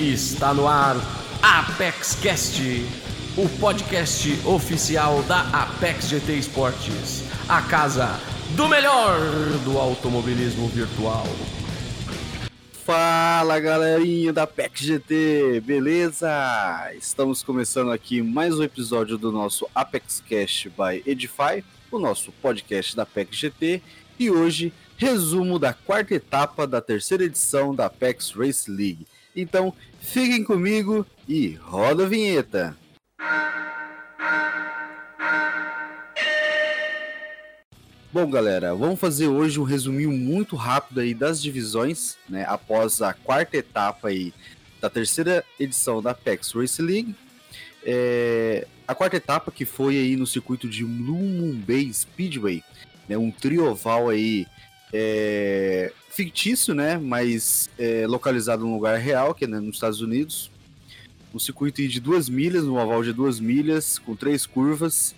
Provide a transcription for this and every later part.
Está no ar Apex Cast, o podcast oficial da Apex GT Esportes, a casa do melhor do automobilismo virtual. Fala galerinha da Apex GT, beleza? Estamos começando aqui mais um episódio do nosso Apex Cast by Edify, o nosso podcast da Apex GT, e hoje resumo da quarta etapa da terceira edição da Apex Race League. Então, fiquem comigo e roda a vinheta. Bom, galera, vamos fazer hoje um resuminho muito rápido aí das divisões, né, após a quarta etapa aí da terceira edição da Apex Race League. É, a quarta etapa que foi aí no circuito de Bay Speedway, né, um trioval aí é, fictício, né? Mas é, localizado num lugar real, que é né, nos Estados Unidos. Um circuito de duas milhas, um oval de duas milhas, com três curvas.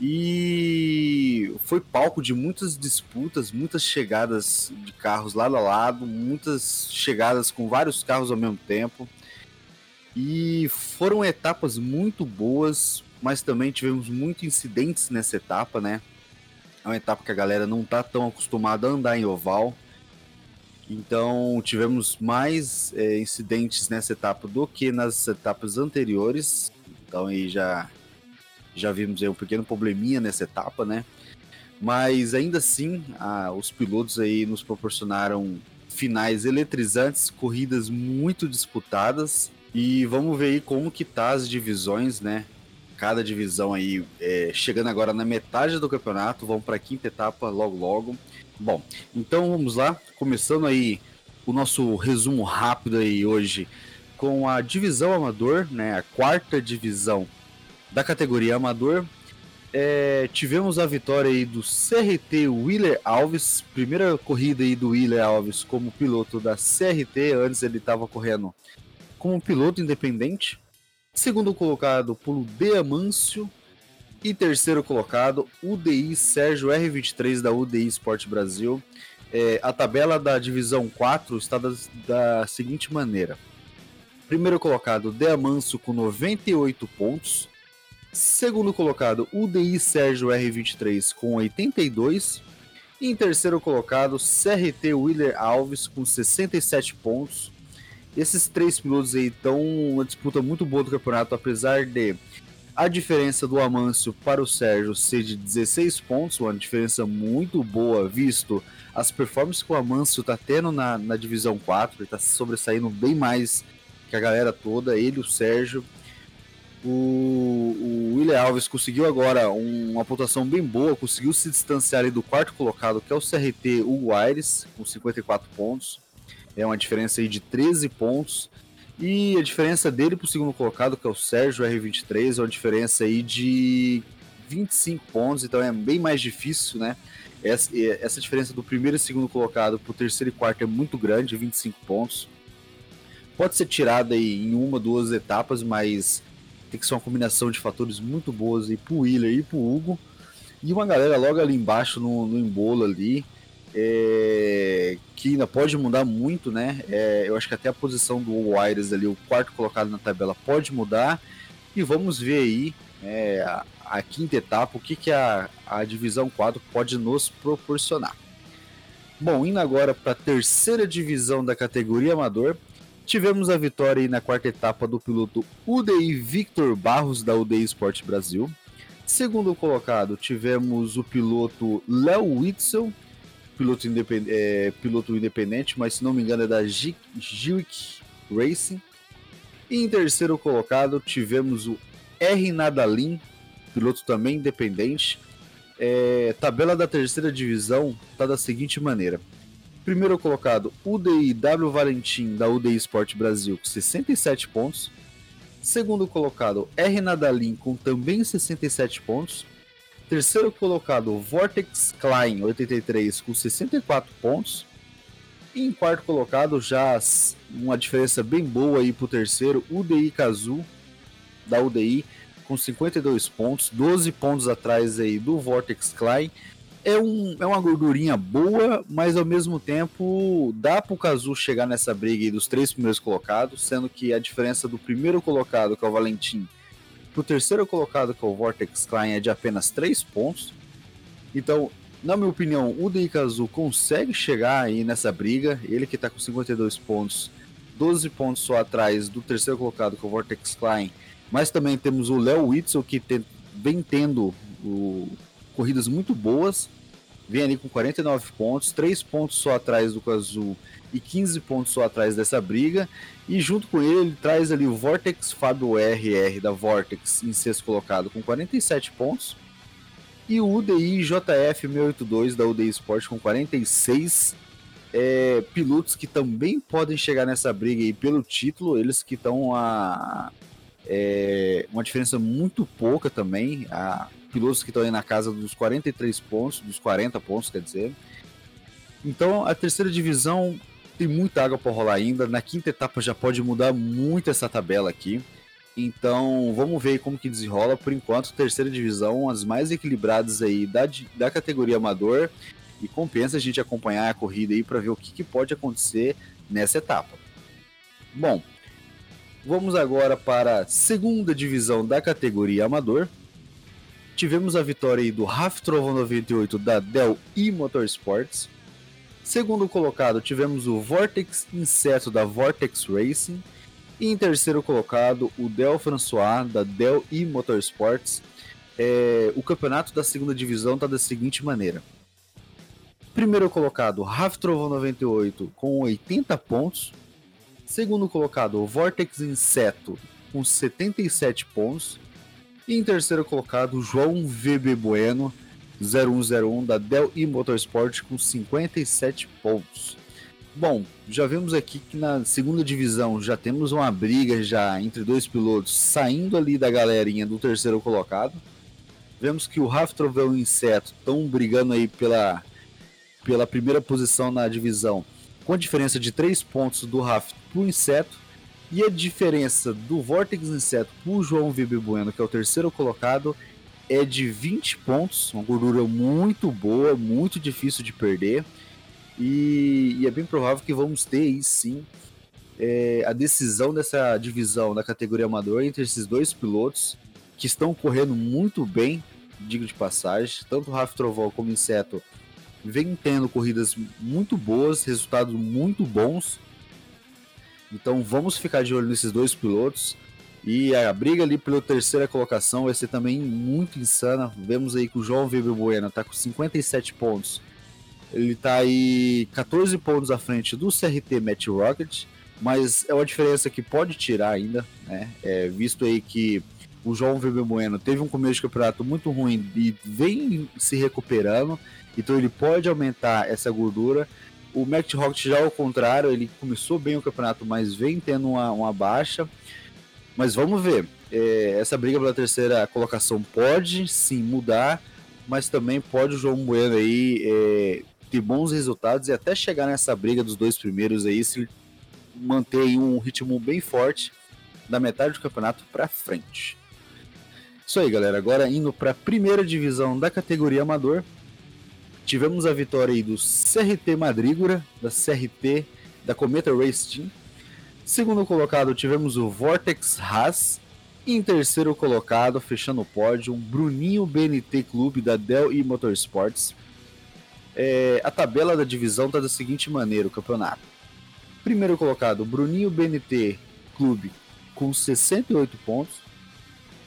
E foi palco de muitas disputas, muitas chegadas de carros lado a lado, muitas chegadas com vários carros ao mesmo tempo. E foram etapas muito boas, mas também tivemos muitos incidentes nessa etapa, né? É uma etapa que a galera não tá tão acostumada a andar em oval. Então tivemos mais é, incidentes nessa etapa do que nas etapas anteriores. Então aí já já vimos aí um pequeno probleminha nessa etapa, né? Mas ainda assim, a, os pilotos aí nos proporcionaram finais eletrizantes, corridas muito disputadas e vamos ver aí como que tá as divisões, né? cada divisão aí é, chegando agora na metade do campeonato, vão para a quinta etapa logo logo. Bom, então vamos lá, começando aí o nosso resumo rápido aí hoje com a divisão amador, né, a quarta divisão da categoria amador. É, tivemos a vitória aí do CRT Willer Alves, primeira corrida aí do Willer Alves como piloto da CRT, antes ele estava correndo como piloto independente. Segundo colocado, Pulo de Amâncio. E terceiro colocado, UDI Sérgio R23 da UDI Sport Brasil. É, a tabela da divisão 4 está da, da seguinte maneira: primeiro colocado, De Amâncio com 98 pontos. Segundo colocado, UDI Sérgio R23 com 82. E em terceiro colocado, CRT Willer Alves com 67 pontos. Esses três pilotos aí estão uma disputa muito boa do campeonato, apesar de a diferença do Amâncio para o Sérgio ser de 16 pontos, uma diferença muito boa, visto as performances que o Amâncio está tendo na, na divisão 4, ele está sobressaindo bem mais que a galera toda, ele, o Sérgio. O, o William Alves conseguiu agora um, uma pontuação bem boa, conseguiu se distanciar do quarto colocado, que é o CRT Hugo Aires, com 54 pontos. É uma diferença aí de 13 pontos. E a diferença dele para o segundo colocado, que é o Sérgio R23, é uma diferença aí de 25 pontos, então é bem mais difícil, né? Essa, essa diferença do primeiro e segundo colocado para o terceiro e quarto é muito grande, 25 pontos. Pode ser tirada aí em uma, duas etapas, mas tem que ser uma combinação de fatores muito boas aí para o Willer e para o Hugo. E uma galera logo ali embaixo no, no embolo ali, é, que ainda pode mudar muito, né? É, eu acho que até a posição do Wires ali, o quarto colocado na tabela, pode mudar. E vamos ver aí é, a, a, quinta etapa, o que, que a, a divisão 4 pode nos proporcionar. Bom, indo agora para a terceira divisão da categoria amador, tivemos a vitória aí na quarta etapa do piloto UDI Victor Barros da UDI Sport Brasil. Segundo colocado, tivemos o piloto Léo Witzel piloto, independ, é, piloto independente, mas se não me engano é da Giwick Racing. E em terceiro colocado tivemos o R Nadalin, piloto também independente. É, tabela da terceira divisão está da seguinte maneira: primeiro colocado, UDI W Valentim da UDI Sport Brasil com 67 pontos. Segundo colocado, R Nadalin com também 67 pontos. Terceiro colocado, Vortex Klein, 83, com 64 pontos. E em quarto colocado, já uma diferença bem boa aí para o terceiro, UDI Kazu, da UDI, com 52 pontos, 12 pontos atrás aí do Vortex Klein. é, um, é uma gordurinha boa, mas ao mesmo tempo dá pro Kazu chegar nessa briga aí dos três primeiros colocados, sendo que a diferença do primeiro colocado, que é o Valentim, pro terceiro colocado, que é o Vortex Klein, é de apenas três pontos. Então, na minha opinião, o Deikazu consegue chegar aí nessa briga. Ele que tá com 52 pontos, 12 pontos só atrás do terceiro colocado, que é o Vortex Klein. Mas também temos o Léo Witzel, que tem, vem tendo o, corridas muito boas. Vem ali com 49 pontos, 3 pontos só atrás do Kazu e 15 pontos só atrás dessa briga. E junto com ele, ele traz ali o Vortex Fábio RR da Vortex em sexto colocado com 47 pontos. E o UDI JF 682 da UDI Sport com 46 é, pilotos que também podem chegar nessa briga aí pelo título, eles que estão a é, uma diferença muito pouca também, a pilotos que estão aí na casa dos 43 pontos, dos 40 pontos, quer dizer. Então a terceira divisão tem muita água para rolar ainda. Na quinta etapa já pode mudar muito essa tabela aqui. Então, vamos ver como que desenrola. Por enquanto, terceira divisão, as mais equilibradas aí da, da categoria amador. E compensa a gente acompanhar a corrida aí para ver o que, que pode acontecer nessa etapa. Bom, vamos agora para a segunda divisão da categoria amador. Tivemos a vitória aí do Raf Trovão 98 da Dell e Motorsports. Segundo colocado, tivemos o Vortex Inseto da Vortex Racing. E em terceiro colocado, o Del François, da Del e Motorsports. É, o campeonato da segunda divisão está da seguinte maneira. Primeiro colocado, Raf Trovão 98 com 80 pontos. Segundo colocado, o Vortex Inseto com 77 pontos. E em terceiro colocado, João VB Bueno 0101 da Del e Motorsport com 57 pontos. Bom, já vimos aqui que na segunda divisão já temos uma briga já entre dois pilotos saindo ali da galerinha do terceiro colocado. Vemos que o Raf Trovão e o Inseto estão brigando aí pela, pela primeira posição na divisão, com a diferença de 3 pontos do Raf para o Inseto. E a diferença do Vortex Inseto para o João VB Bueno, que é o terceiro colocado, é de 20 pontos, uma gordura muito boa, muito difícil de perder. E, e é bem provável que vamos ter aí sim é, a decisão dessa divisão da categoria amador entre esses dois pilotos que estão correndo muito bem, digo de passagem. Tanto o Rafa Trovol como o Inseto vem tendo corridas muito boas, resultados muito bons. Então vamos ficar de olho nesses dois pilotos. E a briga ali pela terceira colocação vai ser também muito insana. Vemos aí que o João Weber Bueno está com 57 pontos ele tá aí 14 pontos à frente do CRT Match Rocket, mas é uma diferença que pode tirar ainda, né? É, visto aí que o João Weber Bueno teve um começo de campeonato muito ruim e vem se recuperando, então ele pode aumentar essa gordura. O Match Rocket já ao contrário, ele começou bem o campeonato, mas vem tendo uma, uma baixa. Mas vamos ver. É, essa briga pela terceira colocação pode sim mudar, mas também pode o João Bueno aí é, ter bons resultados e até chegar nessa briga dos dois primeiros aí, se manter um ritmo bem forte da metade do campeonato para frente. Isso aí, galera. Agora indo para a primeira divisão da categoria amador, tivemos a vitória aí do CRT Madrígora, da CRT da Cometa Race Team. Segundo colocado, tivemos o Vortex Haas. E em terceiro colocado, fechando o pódio, um Bruninho BNT Clube da Dell e Motorsports. É, a tabela da divisão está da seguinte maneira: o campeonato. Primeiro colocado, Bruninho BNT Clube com 68 pontos.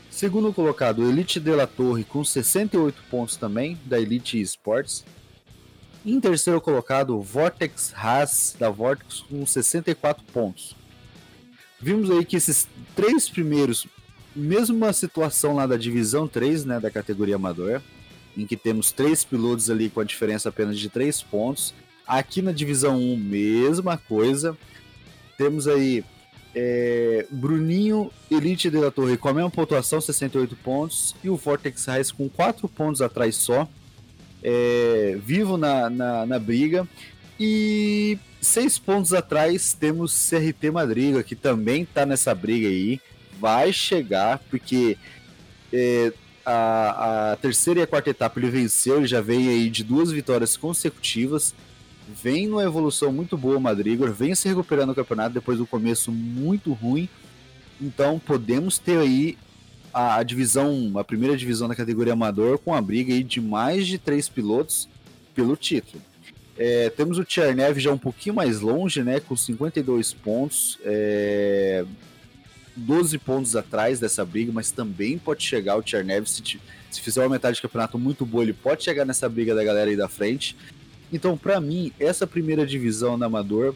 Segundo colocado, Elite de la Torre com 68 pontos também, da Elite Esports. Em terceiro colocado, Vortex Haas, da Vortex, com 64 pontos. Vimos aí que esses três primeiros, mesma situação lá da divisão 3, né, da categoria amador, em que temos três pilotos ali com a diferença apenas de três pontos. Aqui na divisão 1, mesma coisa. Temos aí é, Bruninho Elite de la Torre com a mesma pontuação, 68 pontos, e o Vortex Raiz com 4 pontos atrás só, é, vivo na, na, na, briga. E 6 pontos atrás temos CRT Madriga, que também está nessa briga aí. Vai chegar, porque é, a, a terceira e a quarta etapa ele venceu, ele já vem aí de duas vitórias consecutivas. Vem numa evolução muito boa o vem se recuperando no campeonato depois do começo muito ruim. Então podemos ter aí a, a, divisão, a primeira divisão da categoria amador com a briga aí de mais de três pilotos pelo título. É, temos o Tchernev já um pouquinho mais longe, né, com 52 pontos. É, 12 pontos atrás dessa briga, mas também pode chegar o Tchernev, se, se fizer uma metade de campeonato muito boa, ele pode chegar nessa briga da galera aí da frente. Então, para mim, essa primeira divisão da Amador,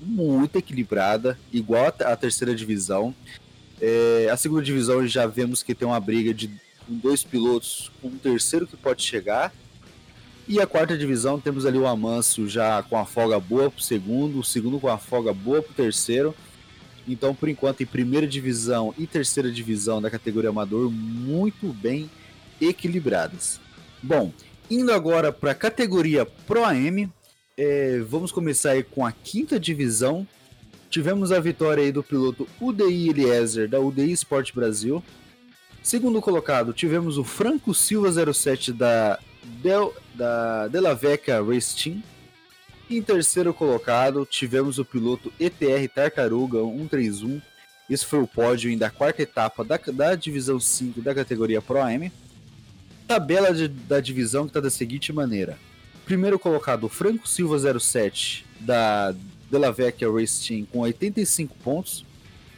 muito equilibrada, igual a terceira divisão. É, a segunda divisão já vemos que tem uma briga de dois pilotos com um terceiro que pode chegar. E a quarta divisão temos ali o Amâncio já com a folga boa para o segundo, o segundo com a folga boa para o terceiro. Então, por enquanto, em primeira divisão e terceira divisão da categoria amador, muito bem equilibradas. Bom, indo agora para a categoria Pro AM, é, vamos começar aí com a quinta divisão. Tivemos a vitória aí do piloto UDI Eliezer, da UDI Sport Brasil. Segundo colocado, tivemos o Franco Silva 07 da, Del, da Delaveca Race Team. Em terceiro colocado, tivemos o piloto ETR Tartaruga 131. Esse foi o pódio da quarta etapa da, da divisão 5 da categoria Pro AM. Tabela de, da divisão que está da seguinte maneira: primeiro colocado, Franco Silva 07 da Della Vecchia Race Team com 85 pontos.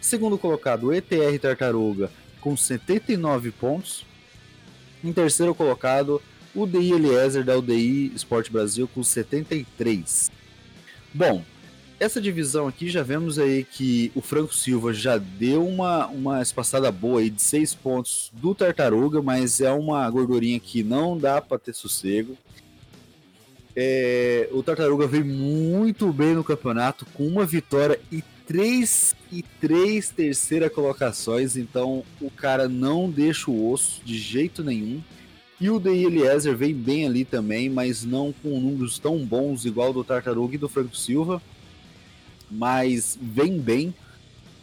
Segundo colocado, ETR Tartaruga com 79 pontos. Em terceiro colocado, o DI Eliezer da UDI Sport Brasil com 73. Bom, essa divisão aqui já vemos aí que o Franco Silva já deu uma, uma espaçada boa aí de 6 pontos do Tartaruga, mas é uma gordurinha que não dá para ter sossego. É, o Tartaruga veio muito bem no campeonato com uma vitória e três e três terceira colocações, então o cara não deixa o osso de jeito nenhum. E o Dei Eliezer vem bem ali também, mas não com números tão bons igual do Tartaruga e do Franco Silva. Mas vem bem.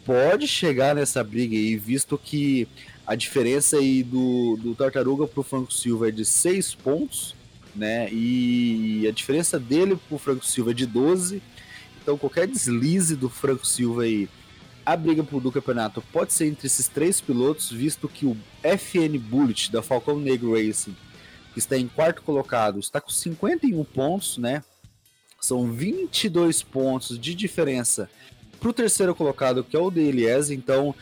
Pode chegar nessa briga aí, visto que a diferença aí do, do Tartaruga pro Franco Silva é de 6 pontos, né? E a diferença dele pro Franco Silva é de 12. Então qualquer deslize do Franco Silva aí a briga do campeonato pode ser entre esses três pilotos, visto que o FN Bullet da Falcão Negro Racing, que está em quarto colocado, está com 51 pontos, né? São 22 pontos de diferença para o terceiro colocado, que é o DLS. Então,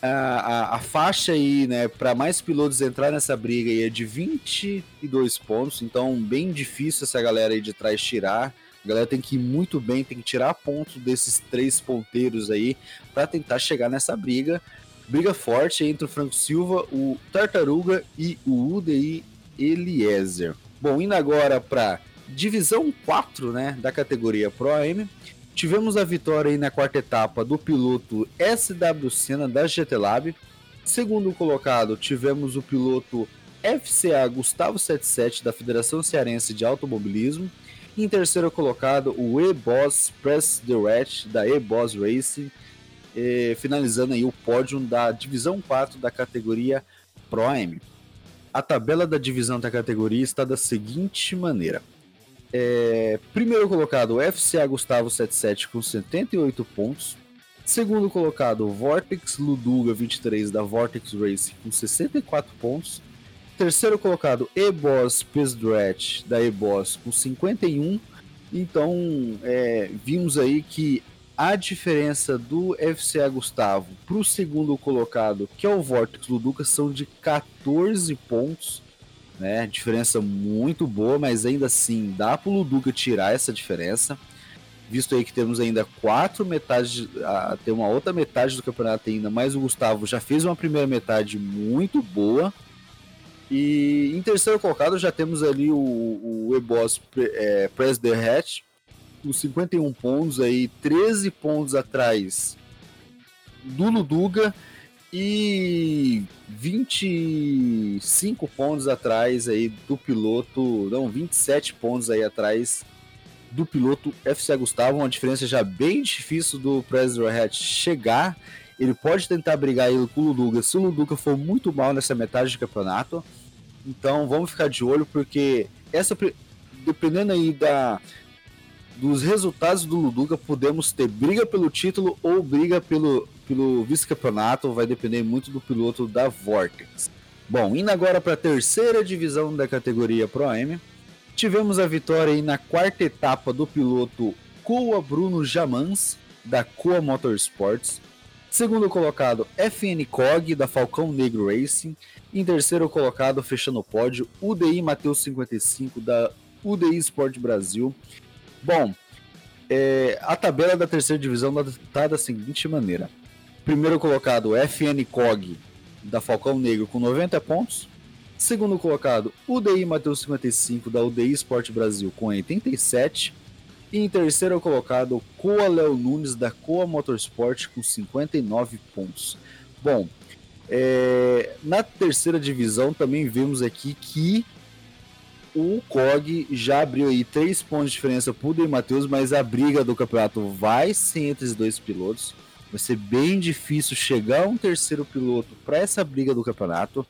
a, a, a, faixa aí, né, para mais pilotos entrar nessa briga aí é de 22 pontos. Então, bem difícil essa galera aí de trás tirar. A galera tem que ir muito bem, tem que tirar ponto desses três ponteiros aí para tentar chegar nessa briga. Briga forte entre o Franco Silva, o Tartaruga e o UDI Eliezer. Bom, indo agora para divisão 4 né, da categoria Pro AM, tivemos a vitória aí na quarta etapa do piloto SW Senna da GT Lab. Segundo colocado, tivemos o piloto FCA Gustavo 77 da Federação Cearense de Automobilismo. Em terceiro colocado, o E-Boss Press Direct da E-Boss Racing, eh, finalizando aí o pódio da divisão 4 da categoria AM. A tabela da divisão da categoria está da seguinte maneira. É, primeiro colocado, o FCA Gustavo 77 com 78 pontos. Segundo colocado, Vortex Luduga 23 da Vortex Racing com 64 pontos. Terceiro colocado, Ebos Pesdret, da Ebos, com 51. Então, é, vimos aí que a diferença do FCA Gustavo para o segundo colocado, que é o Vortex Luduca, são de 14 pontos. Né? Diferença muito boa, mas ainda assim dá para o Luduca tirar essa diferença. Visto aí que temos ainda quatro metades, a, tem uma outra metade do campeonato ainda, mas o Gustavo já fez uma primeira metade muito boa. E em terceiro colocado já temos ali o, o E-Boss é, Press the Hatch, com 51 pontos aí, 13 pontos atrás do Luduga e 25 pontos atrás aí do piloto, não, 27 pontos aí atrás do piloto FC Gustavo, uma diferença já bem difícil do Press the Hatch chegar Ele pode tentar brigar aí com o Luduca se o Luduca for muito mal nessa metade de campeonato. Então vamos ficar de olho, porque essa dependendo aí da, dos resultados do Luduca, podemos ter briga pelo título ou briga pelo, pelo vice-campeonato. Vai depender muito do piloto da Vortex. Bom, indo agora para a terceira divisão da categoria Pro AM, tivemos a vitória aí na quarta etapa do piloto Coa Bruno Jamans, da Coa Motorsports. Segundo colocado, FN Cog, da Falcão Negro Racing. Em terceiro colocado, fechando o pódio, UDI Mateus 55, da UDI Sport Brasil. Bom, é, a tabela da terceira divisão está da seguinte maneira: primeiro colocado, FN Cog, da Falcão Negro, com 90 pontos. Segundo colocado, UDI Mateus 55, da UDI Sport Brasil, com 87. E em terceiro colocado, Coa Léo Nunes, da Coa Motorsport, com 59 pontos. Bom, é, na terceira divisão também vemos aqui que o COG já abriu aí três pontos de diferença para o Dei Matheus, mas a briga do campeonato vai ser entre os dois pilotos. Vai ser bem difícil chegar um terceiro piloto para essa briga do campeonato.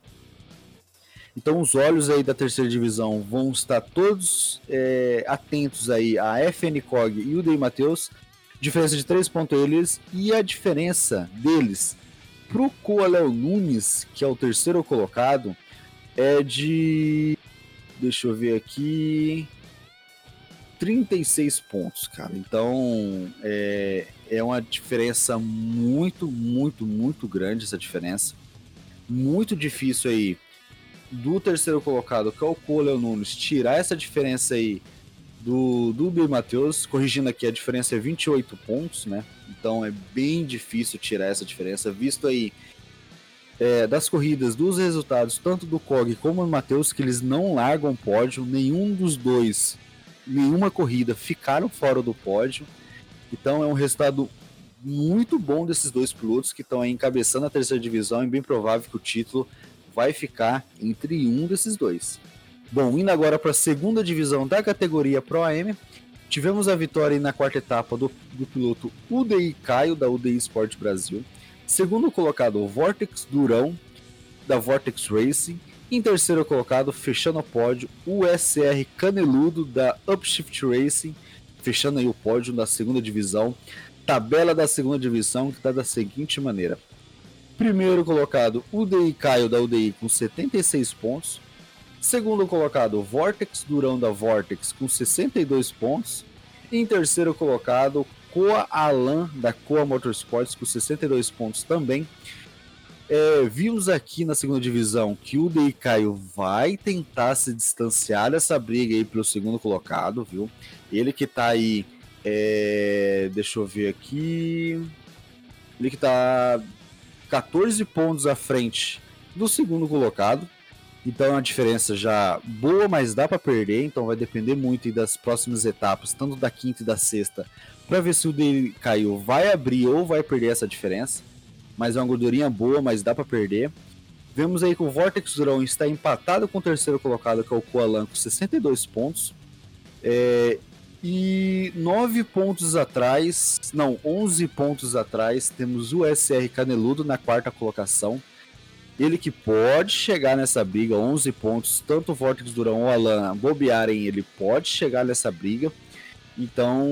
Então os olhos aí da terceira divisão vão estar todos é, atentos aí a FN COG e o Dei Matheus. Diferença de três pontos eles e a diferença deles pro Coalel Nunes, que é o terceiro colocado, é de Deixa eu ver aqui. 36 pontos, cara. Então é, é uma diferença muito, muito, muito grande essa diferença. Muito difícil aí do terceiro colocado, que é o Cole Nunes, tirar essa diferença aí do, do Bill Matheus. Corrigindo aqui, a diferença é 28 pontos, né? Então é bem difícil tirar essa diferença, visto aí é, das corridas, dos resultados, tanto do Cog como do Matheus, que eles não largam pódio, nenhum dos dois, nenhuma corrida ficaram fora do pódio. Então é um resultado muito bom desses dois pilotos que estão encabeçando a terceira divisão e bem provável que o título vai ficar entre um desses dois. Bom, indo agora para a segunda divisão da categoria Pro AM, tivemos a vitória na quarta etapa do, do piloto UDI Caio, da UDI Sport Brasil. Segundo colocado, o Vortex Durão, da Vortex Racing. Em terceiro colocado, fechando o pódio, o SR Caneludo, da Upshift Racing. Fechando aí o pódio da segunda divisão. Tabela da segunda divisão que está da seguinte maneira. Primeiro colocado, UDI Caio, da UDI, com 76 pontos. Segundo colocado, Vortex Durão, da Vortex, com 62 pontos. Em terceiro colocado, Coa Alan, da Coa Motorsports, com 62 pontos também. É, vimos aqui na segunda divisão que o Dei Caio vai tentar se distanciar dessa briga aí pelo segundo colocado, viu? Ele que tá aí. É, deixa eu ver aqui. Ele que tá 14 pontos à frente do segundo colocado. Então é uma diferença já boa, mas dá para perder. Então vai depender muito das próximas etapas, tanto da quinta e da sexta, para ver se o dele caiu vai abrir ou vai perder essa diferença. Mas é uma gordurinha boa, mas dá para perder. Vemos aí que o Vortex Durão está empatado com o terceiro colocado, que é o Koalan, com 62 pontos. É, e 9 pontos atrás, não, 11 pontos atrás, temos o SR Caneludo na quarta colocação. Ele que pode chegar nessa briga, 11 pontos, tanto o Vortex Durão ou Alan bobearem, ele pode chegar nessa briga. Então,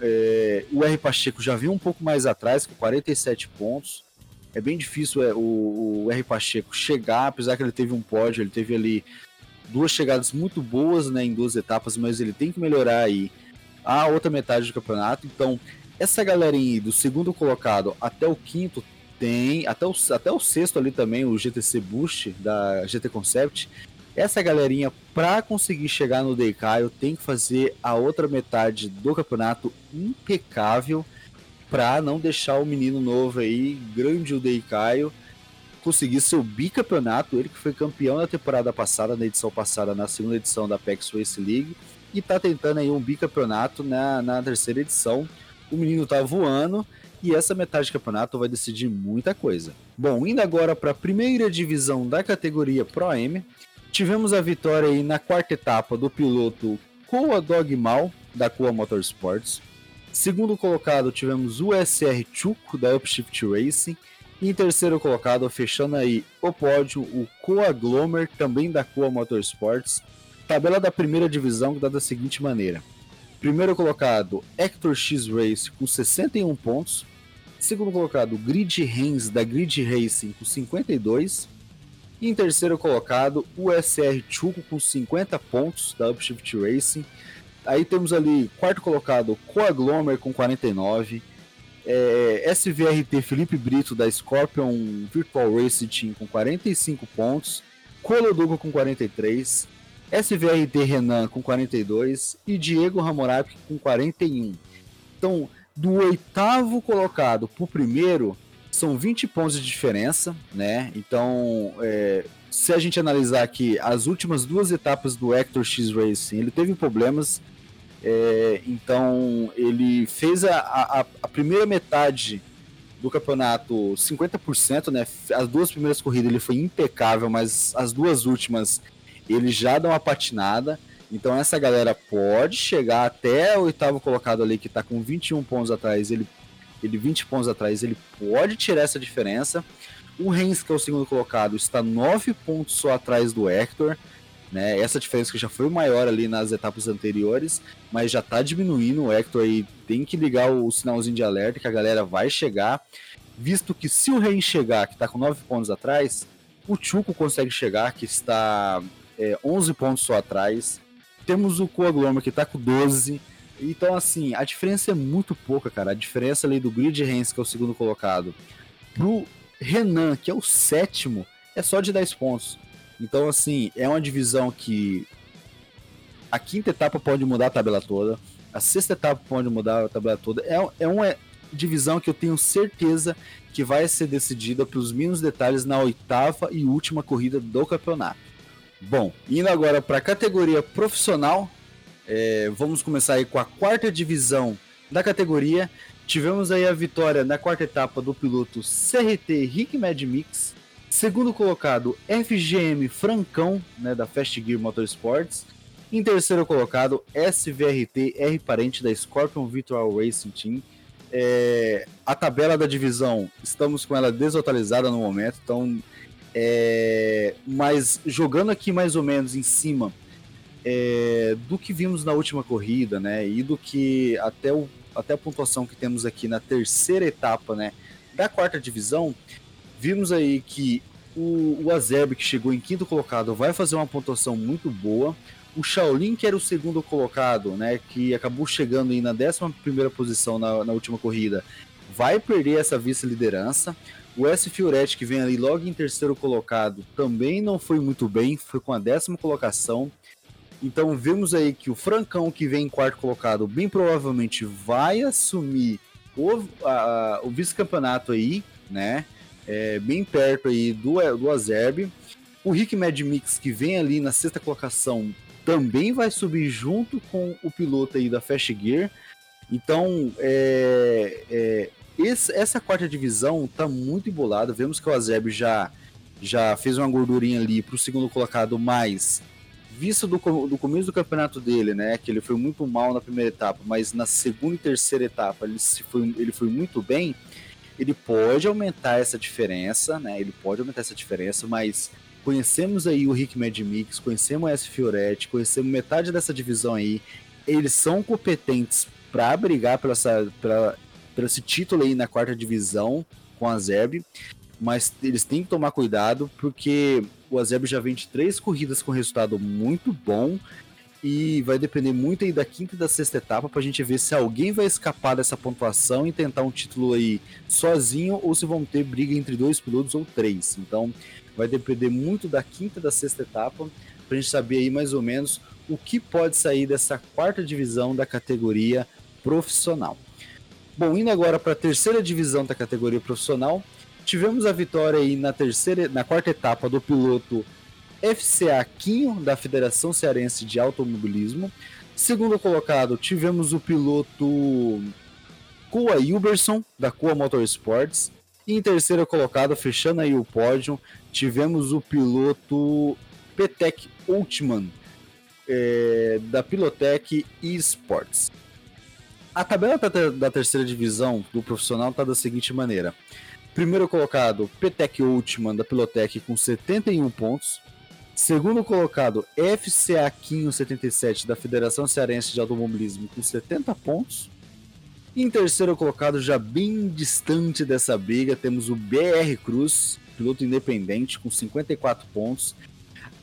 é, o R. Pacheco já viu um pouco mais atrás, com 47 pontos. É bem difícil é, o, o, R. Pacheco chegar, apesar que ele teve um pódio, ele teve ali duas chegadas muito boas né, em duas etapas, mas ele tem que melhorar aí a outra metade do campeonato. Então, essa galerinha aí, do segundo colocado até o quinto, tem, até o, até o sexto ali também, o GTC Boost da GT Concept, essa galerinha, para conseguir chegar no Deikaio, tem que fazer a outra metade do campeonato impecável para não deixar o menino novo aí, grande o Deikaio, conseguir seu bicampeonato. Ele que foi campeão na temporada passada, na edição passada, na segunda edição da PEX Race League, e tá tentando aí um bicampeonato na, na terceira edição. O menino tá voando e essa metade do campeonato vai decidir muita coisa. Bom, indo agora para a primeira divisão da categoria Pro M, Tivemos a vitória aí na quarta etapa do piloto Koa Dogmal, da Koa Motorsports. Segundo colocado, tivemos o SR Chuco da Upshift Racing. E em terceiro colocado, fechando aí o pódio, o Coa Glomer, também da Coa Motorsports. Tabela da primeira divisão dá da seguinte maneira. Primeiro colocado, Hector X Race com 61 pontos. Segundo colocado, Grid Hens da Grid Racing com 52. E em terceiro colocado, o SR Chuco com 50 pontos da Upshift Racing. Aí temos ali quarto colocado, Coaglomer com 49. É, SVRT Felipe Brito da Scorpion Virtual Racing Team com 45 pontos. Colodugo com 43. SVRT Renan com 42 e Diego Hammurabi com 41. Então, do oitavo colocado para o primeiro, são 20 pontos de diferença, né? Então, é, se a gente analisar aqui as últimas duas etapas do Hector X Racing, ele teve problemas. É, então, ele fez a, a, a, primeira metade do campeonato 50%, né? As duas primeiras corridas ele foi impecável, mas as duas últimas ele já dá uma patinada. Então essa galera pode chegar até o oitavo colocado ali, que está com 21 pontos atrás, ele, ele 20 pontos atrás, ele pode tirar essa diferença. O Reins, que é o segundo colocado, está 9 pontos só atrás do Hector. Né? Essa diferença que já foi maior ali nas etapas anteriores, mas já está diminuindo. O Hector aí tem que ligar o sinalzinho de alerta que a galera vai chegar. Visto que se o Reins chegar, que está com 9 pontos atrás, o Chuco consegue chegar, que está é, 11 pontos só atrás. Temos o Coaglomer que tá com 12. Então, assim, a diferença é muito pouca, cara. A diferença ali do Grid Hens, que é o segundo colocado, pro Renan, que é o sétimo, é só de 10 pontos. Então, assim, é uma divisão que a quinta etapa pode mudar a tabela toda, a sexta etapa pode mudar a tabela toda. É, é uma divisão que eu tenho certeza que vai ser decidida pelos mínimos detalhes na oitava e última corrida do campeonato. Bom, indo agora para a categoria profissional, é, vamos começar aí com a quarta divisão da categoria. Tivemos aí a vitória na quarta etapa do piloto CRT Rick Mad Mix, segundo colocado FGM Francão, né, da Fast Gear Motorsports, em terceiro colocado SVRT R Parente da Scorpion Virtual Racing Team. É, a tabela da divisão, estamos com ela desatualizada no momento, então é, mas jogando aqui mais ou menos em cima é, do que vimos na última corrida, né? E do que até, o, até a pontuação que temos aqui na terceira etapa, né? Da quarta divisão, vimos aí que o, o Azerb, que chegou em quinto colocado, vai fazer uma pontuação muito boa. O Shaolin, que era o segundo colocado, né? Que acabou chegando aí na décima primeira posição na, na última corrida, vai perder essa vice-liderança. O S. Fioretti, que vem ali logo em terceiro colocado, também não foi muito bem, foi com a décima colocação. Então vemos aí que o Francão, que vem em quarto colocado, bem provavelmente vai assumir o, o vice-campeonato aí, né? É, bem perto aí do, do Azerb. O Rick Mad Mix, que vem ali na sexta colocação, também vai subir junto com o piloto aí da Fast Gear. Então, é, é, esse, essa quarta divisão tá muito embolada. Vemos que o Azeb já, já fez uma gordurinha ali pro segundo colocado, mas visto do, do começo do campeonato dele, né? Que ele foi muito mal na primeira etapa, mas na segunda e terceira etapa ele, foi, ele foi muito bem. Ele pode aumentar essa diferença, né? Ele pode aumentar essa diferença, mas conhecemos aí o Rick Mad Mix, conhecemos o S Fioretti, conhecemos metade dessa divisão aí. Eles são competentes para brigar pela, pela, por esse título aí na quarta divisão com a Zeb, mas eles têm que tomar cuidado porque o Azeb já vem de três corridas com resultado muito bom e vai depender muito aí da quinta e da sexta etapa para a gente ver se alguém vai escapar dessa pontuação e tentar um título aí sozinho ou se vão ter briga entre dois pilotos ou três. Então vai depender muito da quinta e da sexta etapa para a gente saber aí mais ou menos o que pode sair dessa quarta divisão da categoria profissional. Bom, indo agora para a terceira divisão da categoria profissional, tivemos a vitória aí na terceira, na quarta etapa do piloto FCA Quinho da Federação Cearense de Automobilismo. Segundo colocado, tivemos o piloto Coa Hilberson da Coa Motorsports. E em terceiro colocado, fechando aí o pódio, tivemos o piloto Petek Ultman é, da Pilotec Esports. A tabela da terceira divisão do profissional está da seguinte maneira. Primeiro colocado, Petec Ultiman da Pilotec com 71 pontos. Segundo colocado, FCA Quinho 77 da Federação Cearense de Automobilismo com 70 pontos. Em terceiro colocado, já bem distante dessa briga, temos o BR Cruz, piloto independente, com 54 pontos.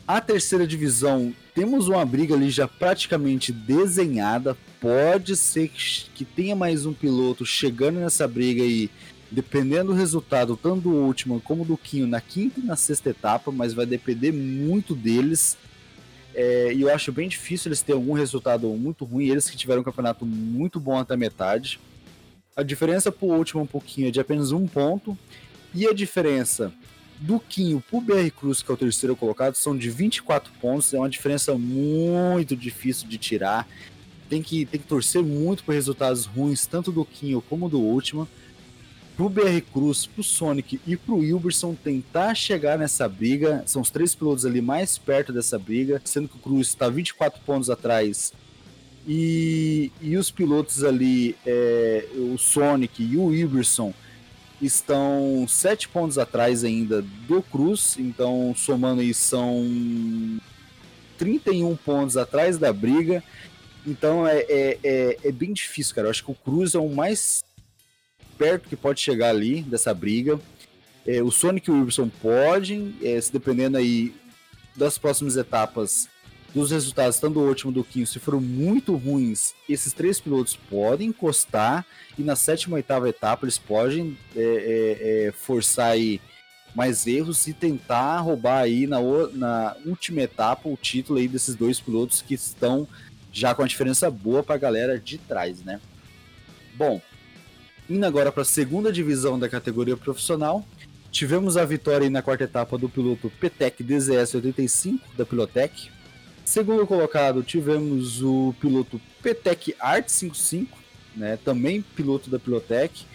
A terceira divisão, temos uma briga ali já praticamente desenhada. Pode ser que tenha mais um piloto chegando nessa briga aí, dependendo do resultado, tanto do último como do Quinho, na quinta e na sexta etapa, mas vai depender muito deles. É, e eu acho bem difícil eles terem algum resultado muito ruim. Eles que tiveram um campeonato muito bom até metade. A diferença para o último um pouquinho é de apenas um ponto. E a diferença do Quinho para o BR Cruz, que é o terceiro colocado, são de 24 pontos. É uma diferença muito difícil de tirar. Tem que, tem que torcer muito por resultados ruins, tanto do Quinho como do último. Para o BR Cruz, para o Sonic e para o Wilberson tentar chegar nessa briga. São os três pilotos ali mais perto dessa briga, sendo que o Cruz está 24 pontos atrás. E, e os pilotos ali, é, o Sonic e o Wilberson, estão sete pontos atrás ainda do Cruz, então somando aí são 31 pontos atrás da briga. Então é, é, é, é, bem difícil, cara. Eu acho que o Cruz é o mais perto que pode chegar ali dessa briga. É, o Sonic e o Wilson podem, é, se dependendo aí das próximas etapas, dos resultados, tanto do último do Quinho, se foram muito ruins, esses três pilotos podem encostar e na sétima e oitava etapa eles podem é, é, forçar aí mais erros e tentar roubar aí na, na última etapa o título aí desses dois pilotos que estão já com a diferença boa para a galera de trás, né? Bom, indo agora para a segunda divisão da categoria profissional, tivemos a vitória na quarta etapa do piloto Petec DZS 85 da Pilotec, Segundo colocado, tivemos o piloto Petec Art 55, né, também piloto da Pilotec.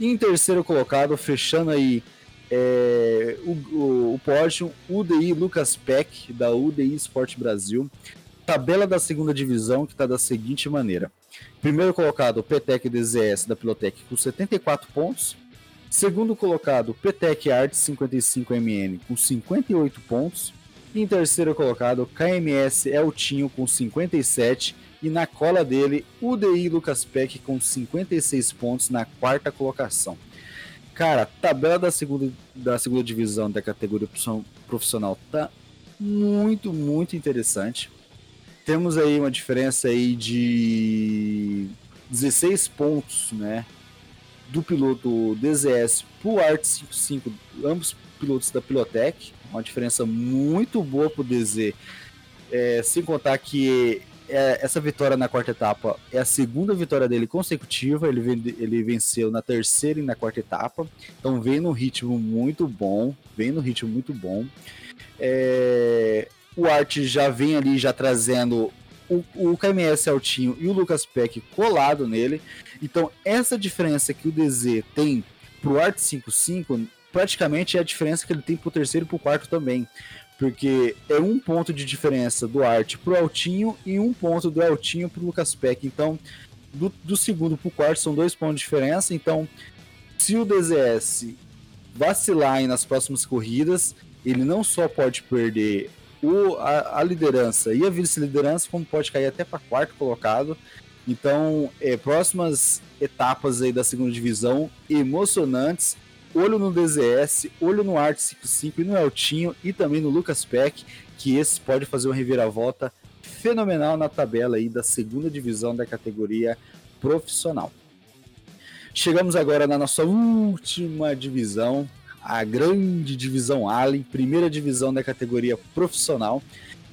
E em terceiro colocado, fechando aí é, o, o, o pódio, UDI Lucas Peck, da UDI Sport Brasil. Tabela da segunda divisão, que está da seguinte maneira. Primeiro colocado, Petec DZS da Pilotec com 74 pontos. Segundo colocado, Petec Art 55MN com 58 pontos. Em terceiro colocado, KMS Eltinho com 57 e na cola dele, UDI Lucas Peck com 56 pontos na quarta colocação. Cara, tabela da segunda, da segunda divisão da categoria profissional tá muito, muito interessante. Temos aí uma diferença aí de 16 pontos, né? Do piloto DZS pro Art 55, ambos pilotos da Pilotec uma diferença muito boa para o DZ. É, sem contar que é, essa vitória na quarta etapa é a segunda vitória dele consecutiva. Ele, ele venceu na terceira e na quarta etapa. Então vem no ritmo muito bom. Vem no ritmo muito bom. É, o Art já vem ali já trazendo o, o KMS Altinho e o Lucas Peck colado nele. Então essa diferença que o DZ tem pro Art 55 praticamente é a diferença que ele tem pro terceiro e pro quarto também. Porque é um ponto de diferença do Art pro Altinho e um ponto do Altinho pro Lucas Peck. Então, do, do segundo pro quarto são dois pontos de diferença. Então, se o DZS vacilar nas próximas corridas, ele não só pode perder o, a, a liderança e a vice-liderança, como pode cair até para quarto colocado. Então, é, próximas etapas aí da segunda divisão emocionantes olho no DZS, olho no Art 55 e no Eltinho e também no Lucas Peck, que esse pode fazer uma reviravolta fenomenal na tabela aí da segunda divisão da categoria profissional. Chegamos agora na nossa última divisão, a grande divisão Allen, primeira divisão da categoria profissional.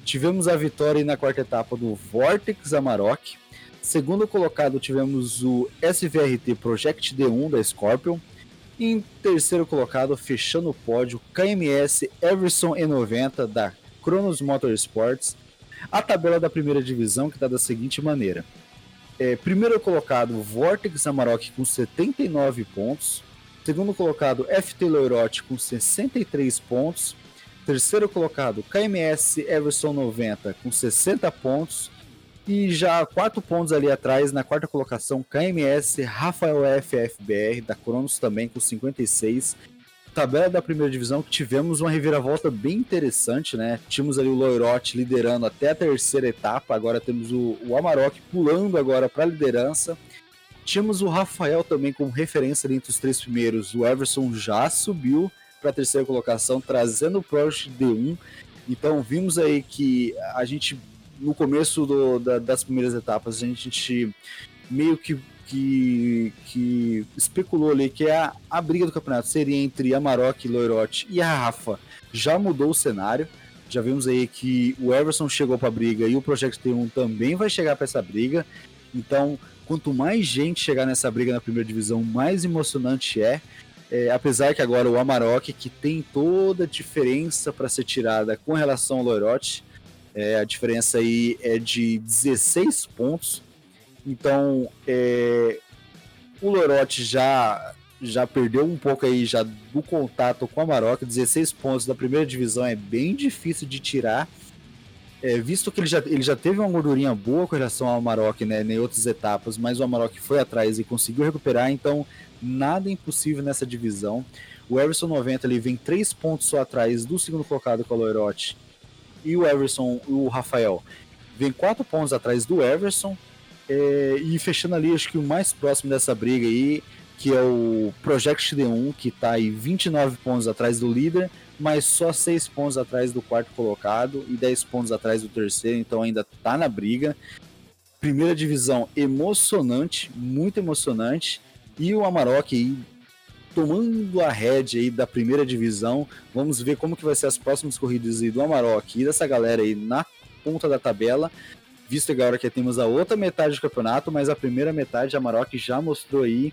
Tivemos a vitória na quarta etapa do Vortex Amarok. Segundo colocado, tivemos o SVRT Project D1 da Scorpion. E em terceiro colocado, fechando o pódio, KMS Everson E90 da Cronos Motorsports. A tabela da primeira divisão que está da seguinte maneira. É, primeiro colocado, Vortex Amarok com 79 pontos. Segundo colocado, FT Loirote com 63 pontos. Terceiro colocado, KMS Everson 90 com 60 pontos. E já quatro pontos ali atrás, na quarta colocação, KMS, Rafael FFBR, da Cronos também, com 56. Tabela da primeira divisão, que tivemos uma reviravolta bem interessante, né? Tínhamos ali o Loirote liderando até a terceira etapa, agora temos o, o Amarok pulando agora para a liderança. Tínhamos o Rafael também como referência entre os três primeiros. O Everson já subiu para a terceira colocação, trazendo o Project D1. Então vimos aí que a gente no começo do, da, das primeiras etapas, a gente meio que, que, que especulou ali que a, a briga do campeonato seria entre Amarok, Loirote e a Rafa. Já mudou o cenário. Já vimos aí que o Everson chegou para a briga e o Project T1 também vai chegar para essa briga. Então, quanto mais gente chegar nessa briga na primeira divisão, mais emocionante é. É, apesar que agora o Amarok, que tem toda a diferença para ser tirada com relação ao Loirote, é, a diferença aí é de 16 pontos. Então, é, o Lorote já já perdeu um pouco aí já do contato com a Maroc. 16 pontos da primeira divisão é bem difícil de tirar. É, visto que ele já, ele já teve uma gordurinha boa com relação ao Maroc né, em outras etapas, mas o Amarok foi atrás e conseguiu recuperar, então nada impossível nessa divisão. O Everson 90 ele vem 3 pontos só atrás do segundo colocado com o Loirote e o Everson, o Rafael, vem quatro pontos atrás do Everson. É, e fechando ali, acho que o mais próximo dessa briga aí, que é o Project D1, que está aí 29 pontos atrás do líder, mas só 6 pontos atrás do quarto colocado e 10 pontos atrás do terceiro, então ainda está na briga. Primeira divisão emocionante, muito emocionante. E o Amarok aí tomando a rédea aí da primeira divisão. Vamos ver como que vai ser as próximas corridas aí do Amarok e dessa galera aí na ponta da tabela. Visto agora que temos a outra metade do campeonato, mas a primeira metade, a Amarok já mostrou aí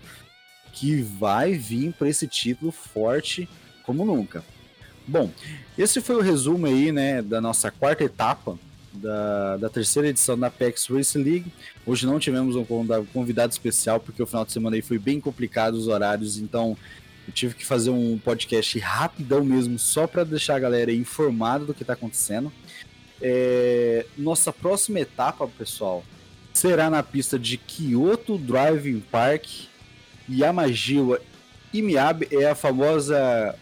que vai vir para esse título forte como nunca. Bom, esse foi o resumo aí, né, da nossa quarta etapa da, da terceira edição da Apex Race League. Hoje não tivemos um convidado especial, porque o final de semana aí foi bem complicado os horários, então eu tive que fazer um podcast rapidão mesmo, só para deixar a galera informada do que está acontecendo. É, nossa próxima etapa, pessoal, será na pista de Kyoto Driving Park, Yamajiwa e Miyabi, é a famosa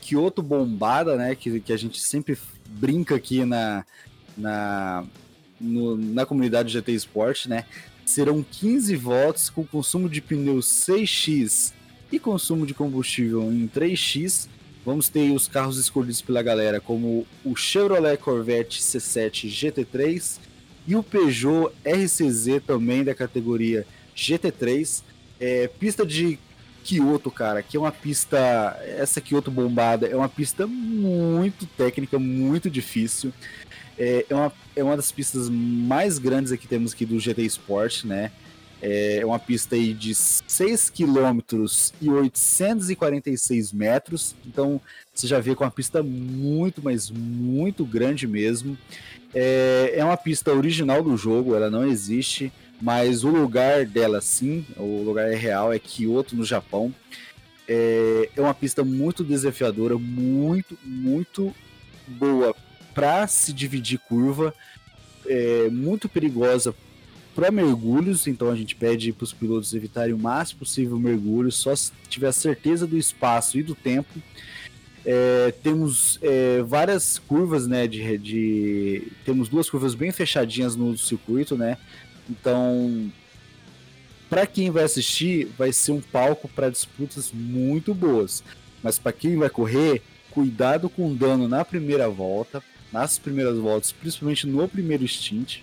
Kyoto bombada, né, que, que a gente sempre brinca aqui na, na, no, na comunidade GT Sport, né? Serão 15 votos com consumo de pneus 6x e consumo de combustível em 3x. Vamos ter os carros escolhidos pela galera, como o Chevrolet Corvette C7 GT3 e o Peugeot RCZ também da categoria GT3. É, pista de Kyoto, cara, que é uma pista. Essa Kyoto bombada é uma pista muito técnica, muito difícil. É, é, uma, é uma das pistas mais grandes que temos aqui do GT Sport, né? É uma pista aí de 6 km e 846 metros. Então você já vê com uma pista muito, mas muito grande mesmo. É, é uma pista original do jogo, ela não existe mas o lugar dela sim, o lugar é real, é Kyoto, no Japão. É, é uma pista muito desafiadora, muito, muito boa para se dividir curva, é muito perigosa para mergulhos, então a gente pede para os pilotos evitarem o máximo possível mergulho, só se tiver certeza do espaço e do tempo. É, temos é, várias curvas, né? De, de, temos duas curvas bem fechadinhas no circuito, né? Então, para quem vai assistir, vai ser um palco para disputas muito boas. Mas para quem vai correr, cuidado com dano na primeira volta, nas primeiras voltas, principalmente no primeiro stint,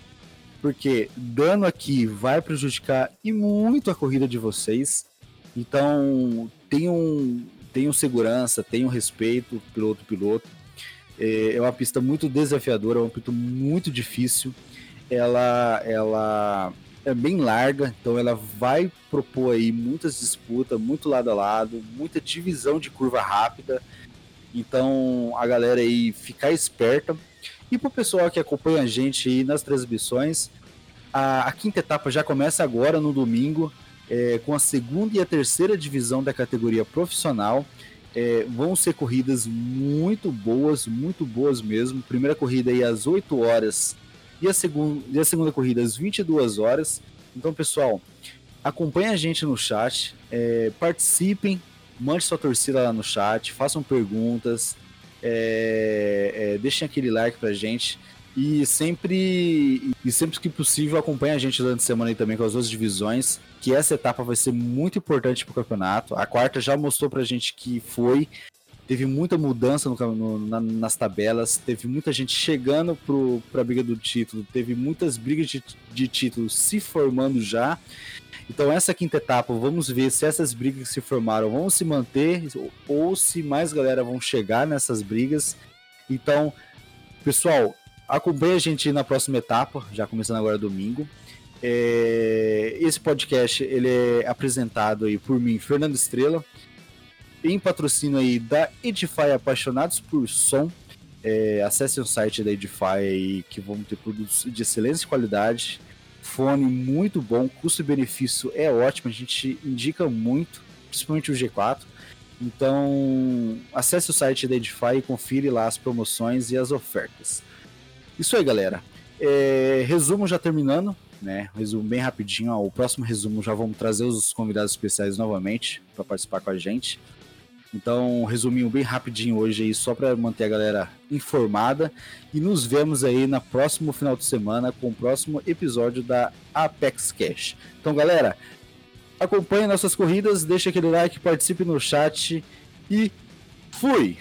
porque dano aqui vai prejudicar e muito a corrida de vocês. Então, tenham, tenham segurança, tenham respeito piloto piloto. É, é uma pista muito desafiadora, é uma pista muito difícil ela, ela é bem larga, então ela vai propor aí muitas disputas, muito lado a lado, muita divisão de curva rápida. Então a galera aí ficar esperta. E pro pessoal que acompanha a gente aí nas transmissões, a, a quinta etapa já começa agora no domingo, é, com a segunda e a terceira divisão da categoria profissional. É, vão ser corridas muito boas, muito boas mesmo. Primeira corrida aí às 8 horas e a, segun, e a segunda corrida às 22 horas. Então, pessoal, acompanhe a gente no chat, é, participem, mande sua torcida lá no chat, façam perguntas, é, é, deixem aquele like pra gente. E sempre, e sempre que possível, acompanhe a gente durante a semana aí também com as duas divisões, que essa etapa vai ser muito importante para o campeonato. A quarta já mostrou pra gente que foi. Teve muita mudança no, no, na, nas tabelas, teve muita gente chegando para a briga do título, teve muitas brigas de, de título se formando já. Então essa quinta etapa, vamos ver se essas brigas que se formaram vão se manter ou se mais galera vão chegar nessas brigas. Então, pessoal, acompanhe a gente na próxima etapa, já começando agora domingo. É, esse podcast ele é apresentado aí por mim, Fernando Estrela, em patrocínio aí da Edify Apaixonados por Som. É, acesse o site da Edify que vão ter produtos de excelente qualidade fone muito bom, custo-benefício é ótimo, a gente indica muito, principalmente o G4. Então, acesse o site da Edify e confira lá as promoções e as ofertas. Isso aí, galera. É, resumo já terminando, né? Resumo bem rapidinho. Ó, o próximo resumo já vamos trazer os convidados especiais novamente para participar com a gente. Então, resuminho bem rapidinho hoje aí, só para manter a galera informada. E nos vemos aí na próximo final de semana com o próximo episódio da Apex Cash. Então, galera, acompanhe nossas corridas, deixe aquele like, participe no chat e fui!